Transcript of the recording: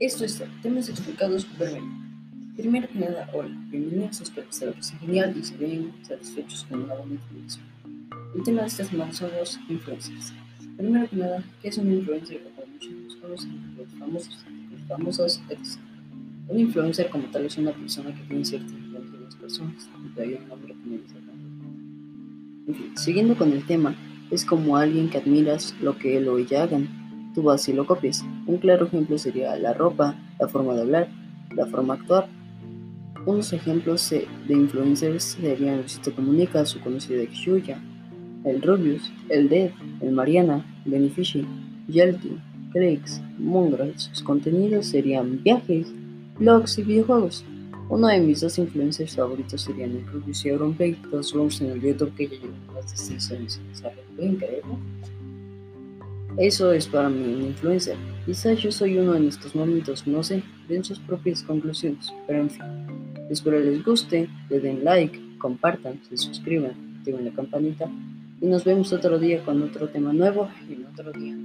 Esto es temas explicados brevemente. Primero que nada, hola, bienvenidos, espero que estén genial y se ven satisfechos con una buena información. El tema de esta semana son los influencers. Primero que nada, ¿qué es un influencer? Como muchos conocen, los famosos, los famosos, etc. Un influencer como tal es una persona que tiene cierta influencia en las personas, y hay un nombre que me dice En fin, siguiendo con el tema, es como alguien que admiras lo que él o ella hagan. Tú vas y lo copias. Un claro ejemplo sería la ropa, la forma de hablar, la forma de actuar. Unos ejemplos de influencers serían Luisito Comunica, su conocido ex Yuya, el Rubius, el Dead, el Mariana, Benefici, Yelty, Craigs, Mongrel. Sus contenidos serían viajes, blogs y videojuegos. Uno de mis dos influencers favoritos serían el Rubius y Auronplay, todos vamos en el YouTube que ya llevan más de 6 años en ¿Pueden creerlo? Eso es para mí un influencer. Quizás yo soy uno en estos momentos, no sé, den sus propias conclusiones, pero en fin. Espero les guste, le den like, compartan, se suscriban, activen la campanita y nos vemos otro día con otro tema nuevo en otro día.